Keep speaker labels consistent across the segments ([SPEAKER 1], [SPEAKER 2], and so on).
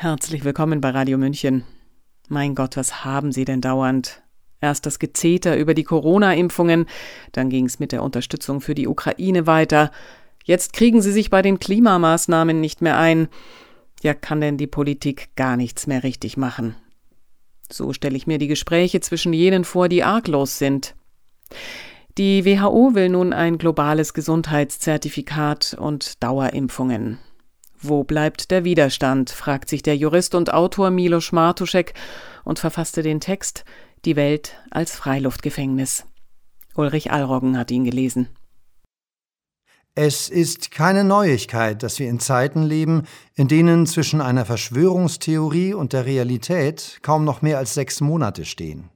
[SPEAKER 1] Herzlich willkommen bei Radio München. Mein Gott, was haben Sie denn dauernd? Erst das Gezeter über die Corona-Impfungen, dann ging es mit der Unterstützung für die Ukraine weiter. Jetzt kriegen Sie sich bei den Klimamaßnahmen nicht mehr ein. Ja, kann denn die Politik gar nichts mehr richtig machen? So stelle ich mir die Gespräche zwischen jenen vor, die arglos sind. Die WHO will nun ein globales Gesundheitszertifikat und Dauerimpfungen. Wo bleibt der Widerstand? fragt sich der Jurist und Autor Milos Martuschek und verfasste den Text Die Welt als Freiluftgefängnis. Ulrich Allroggen hat ihn gelesen.
[SPEAKER 2] Es ist keine Neuigkeit, dass wir in Zeiten leben, in denen zwischen einer Verschwörungstheorie und der Realität kaum noch mehr als sechs Monate stehen.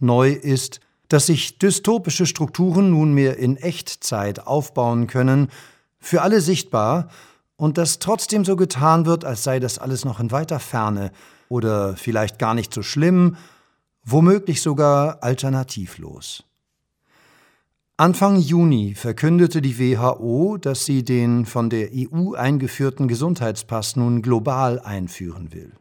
[SPEAKER 2] Neu ist, dass sich dystopische Strukturen nunmehr in Echtzeit aufbauen können, für alle sichtbar und dass trotzdem so getan wird, als sei das alles noch in weiter Ferne oder vielleicht gar nicht so schlimm, womöglich sogar alternativlos. Anfang Juni verkündete die WHO, dass sie den von der EU eingeführten Gesundheitspass nun global einführen will.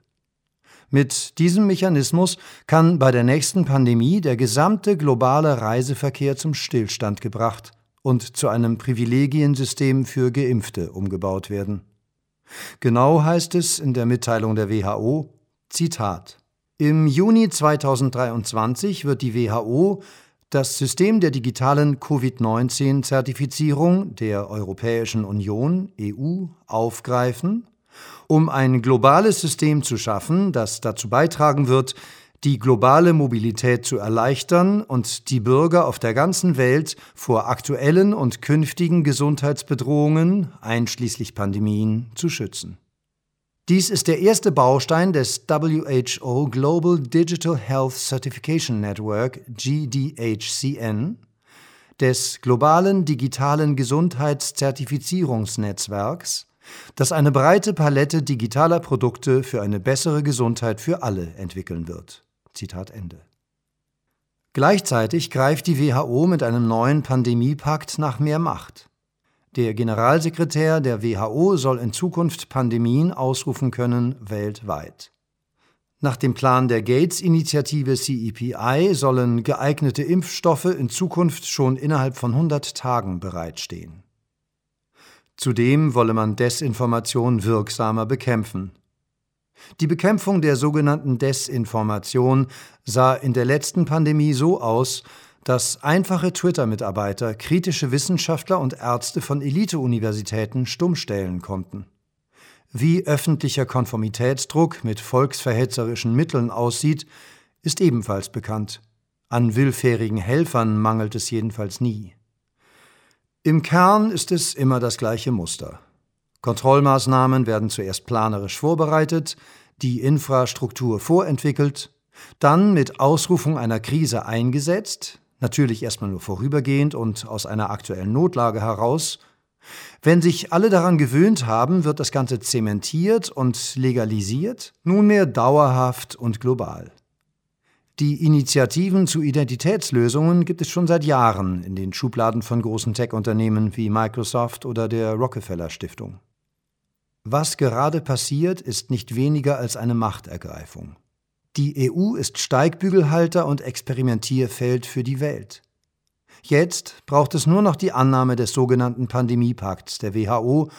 [SPEAKER 2] Mit diesem Mechanismus kann bei der nächsten Pandemie der gesamte globale Reiseverkehr zum Stillstand gebracht und zu einem Privilegiensystem für Geimpfte umgebaut werden. Genau heißt es in der Mitteilung der WHO, Zitat, Im Juni 2023 wird die WHO das System der digitalen Covid-19-Zertifizierung der Europäischen Union EU aufgreifen, um ein globales System zu schaffen, das dazu beitragen wird, die globale Mobilität zu erleichtern und die Bürger auf der ganzen Welt vor aktuellen und künftigen Gesundheitsbedrohungen, einschließlich Pandemien, zu schützen. Dies ist der erste Baustein des WHO Global Digital Health Certification Network GDHCN, des globalen digitalen Gesundheitszertifizierungsnetzwerks, das eine breite Palette digitaler Produkte für eine bessere Gesundheit für alle entwickeln wird. Zitat Ende. Gleichzeitig greift die WHO mit einem neuen Pandemiepakt nach mehr Macht. Der Generalsekretär der WHO soll in Zukunft Pandemien ausrufen können weltweit. Nach dem Plan der Gates-Initiative CEPI sollen geeignete Impfstoffe in Zukunft schon innerhalb von 100 Tagen bereitstehen. Zudem wolle man Desinformation wirksamer bekämpfen. Die Bekämpfung der sogenannten Desinformation sah in der letzten Pandemie so aus, dass einfache Twitter-Mitarbeiter kritische Wissenschaftler und Ärzte von Elite-Universitäten stummstellen konnten. Wie öffentlicher Konformitätsdruck mit volksverhetzerischen Mitteln aussieht, ist ebenfalls bekannt. An willfährigen Helfern mangelt es jedenfalls nie. Im Kern ist es immer das gleiche Muster. Kontrollmaßnahmen werden zuerst planerisch vorbereitet, die Infrastruktur vorentwickelt, dann mit Ausrufung einer Krise eingesetzt, natürlich erstmal nur vorübergehend und aus einer aktuellen Notlage heraus. Wenn sich alle daran gewöhnt haben, wird das Ganze zementiert und legalisiert, nunmehr dauerhaft und global. Die Initiativen zu Identitätslösungen gibt es schon seit Jahren in den Schubladen von großen Tech-Unternehmen wie Microsoft oder der Rockefeller Stiftung. Was gerade passiert, ist nicht weniger als eine Machtergreifung. Die EU ist Steigbügelhalter und Experimentierfeld für die Welt. Jetzt braucht es nur noch die Annahme des sogenannten Pandemiepakts der WHO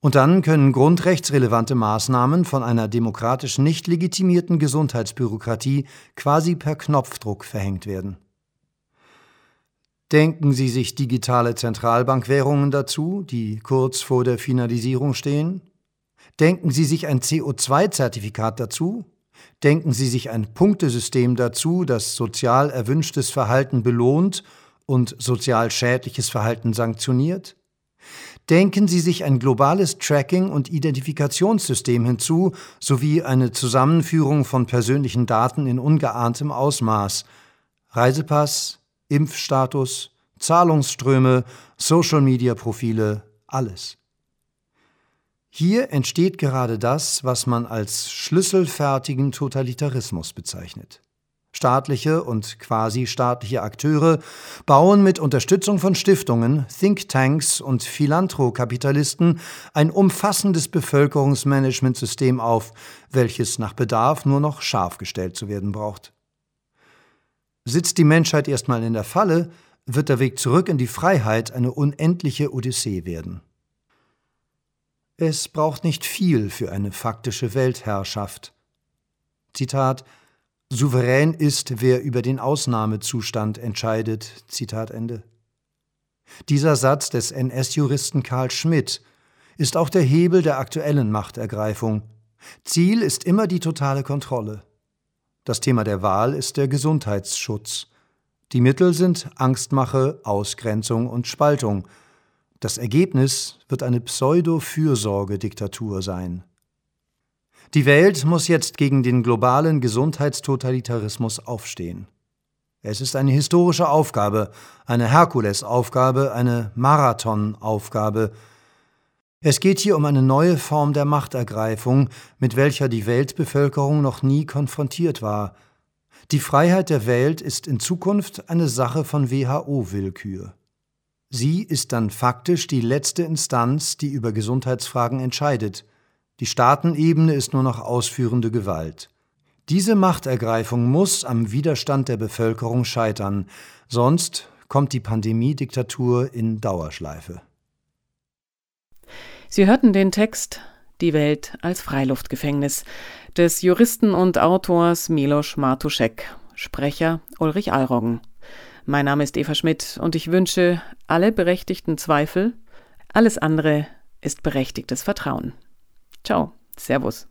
[SPEAKER 2] und dann können grundrechtsrelevante Maßnahmen von einer demokratisch nicht legitimierten Gesundheitsbürokratie quasi per Knopfdruck verhängt werden. Denken Sie sich digitale Zentralbankwährungen dazu, die kurz vor der Finalisierung stehen? Denken Sie sich ein CO2-Zertifikat dazu? Denken Sie sich ein Punktesystem dazu, das sozial erwünschtes Verhalten belohnt und sozial schädliches Verhalten sanktioniert? Denken Sie sich ein globales Tracking- und Identifikationssystem hinzu, sowie eine Zusammenführung von persönlichen Daten in ungeahntem Ausmaß. Reisepass, Impfstatus, Zahlungsströme, Social-Media-Profile, alles. Hier entsteht gerade das, was man als schlüsselfertigen Totalitarismus bezeichnet. staatliche und quasi staatliche Akteure bauen mit Unterstützung von Stiftungen, Thinktanks und Philanthrokapitalisten ein umfassendes Bevölkerungsmanagementsystem auf, welches nach Bedarf nur noch scharf gestellt zu werden braucht. Sitzt die Menschheit erstmal in der Falle, wird der Weg zurück in die Freiheit eine unendliche Odyssee werden. Es braucht nicht viel für eine faktische Weltherrschaft. Zitat Souverän ist, wer über den Ausnahmezustand entscheidet. Zitat Ende. Dieser Satz des NS-Juristen Karl Schmidt ist auch der Hebel der aktuellen Machtergreifung. Ziel ist immer die totale Kontrolle. Das Thema der Wahl ist der Gesundheitsschutz. Die Mittel sind Angstmache, Ausgrenzung und Spaltung. Das Ergebnis wird eine Pseudo-Fürsorgediktatur sein. Die Welt muss jetzt gegen den globalen Gesundheitstotalitarismus aufstehen. Es ist eine historische Aufgabe, eine Herkulesaufgabe, eine Marathonaufgabe. Es geht hier um eine neue Form der Machtergreifung, mit welcher die Weltbevölkerung noch nie konfrontiert war. Die Freiheit der Welt ist in Zukunft eine Sache von WHO-Willkür. Sie ist dann faktisch die letzte Instanz, die über Gesundheitsfragen entscheidet. Die Staatenebene ist nur noch ausführende Gewalt. Diese Machtergreifung muss am Widerstand der Bevölkerung scheitern, sonst kommt die Pandemiediktatur in Dauerschleife.
[SPEAKER 1] Sie hörten den Text Die Welt als Freiluftgefängnis des Juristen und Autors Milos Martuschek, Sprecher Ulrich Alroggen. Mein Name ist Eva Schmidt und ich wünsche alle berechtigten Zweifel, alles andere ist berechtigtes Vertrauen. Ciao, Servus.